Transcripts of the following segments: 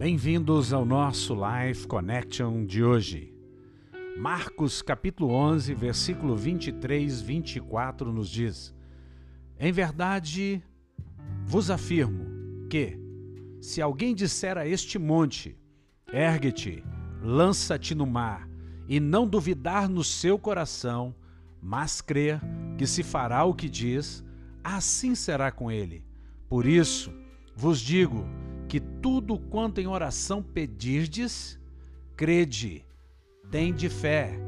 Bem-vindos ao nosso Life Connection de hoje. Marcos capítulo 11, versículo 23, 24 nos diz: Em verdade vos afirmo que, se alguém disser a este monte, ergue-te, lança-te no mar, e não duvidar no seu coração, mas crer que se fará o que diz, assim será com ele. Por isso vos digo que tudo quanto em oração pedirdes, crede, tende fé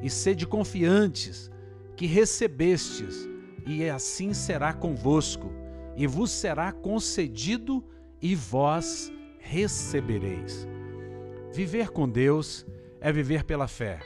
e sede confiantes que recebestes, e assim será convosco, e vos será concedido, e vós recebereis. Viver com Deus é viver pela fé.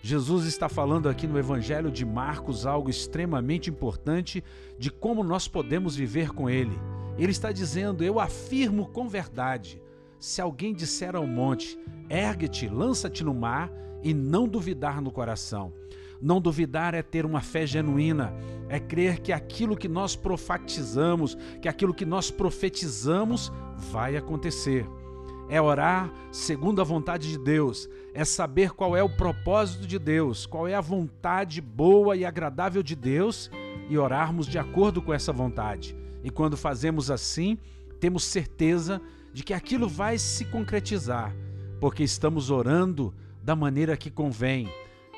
Jesus está falando aqui no Evangelho de Marcos algo extremamente importante de como nós podemos viver com Ele. Ele está dizendo: Eu afirmo com verdade. Se alguém disser ao monte, ergue-te, lança-te no mar, e não duvidar no coração. Não duvidar é ter uma fé genuína, é crer que aquilo que nós profatizamos, que aquilo que nós profetizamos vai acontecer é orar segundo a vontade de Deus, é saber qual é o propósito de Deus, qual é a vontade boa e agradável de Deus e orarmos de acordo com essa vontade. E quando fazemos assim, temos certeza de que aquilo vai se concretizar, porque estamos orando da maneira que convém.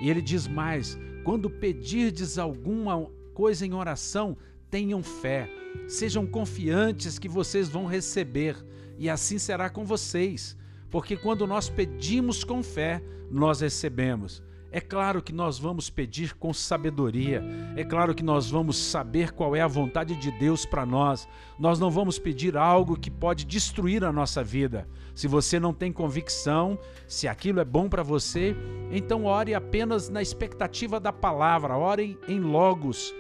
E ele diz mais: quando pedirdes alguma coisa em oração, tenham fé, sejam confiantes que vocês vão receber e assim será com vocês, porque quando nós pedimos com fé, nós recebemos. É claro que nós vamos pedir com sabedoria, é claro que nós vamos saber qual é a vontade de Deus para nós. Nós não vamos pedir algo que pode destruir a nossa vida. Se você não tem convicção, se aquilo é bom para você, então ore apenas na expectativa da palavra, ore em logos.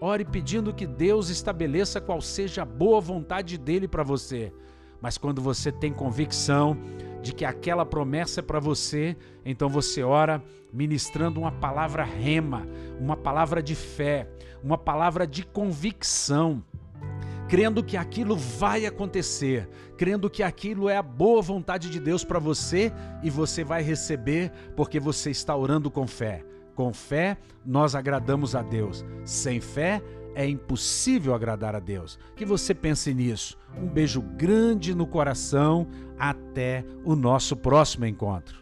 Ore pedindo que Deus estabeleça qual seja a boa vontade dele para você. Mas quando você tem convicção de que aquela promessa é para você, então você ora ministrando uma palavra rema, uma palavra de fé, uma palavra de convicção, crendo que aquilo vai acontecer, crendo que aquilo é a boa vontade de Deus para você e você vai receber porque você está orando com fé. Com fé, nós agradamos a Deus. Sem fé, é impossível agradar a Deus. Que você pense nisso. Um beijo grande no coração. Até o nosso próximo encontro.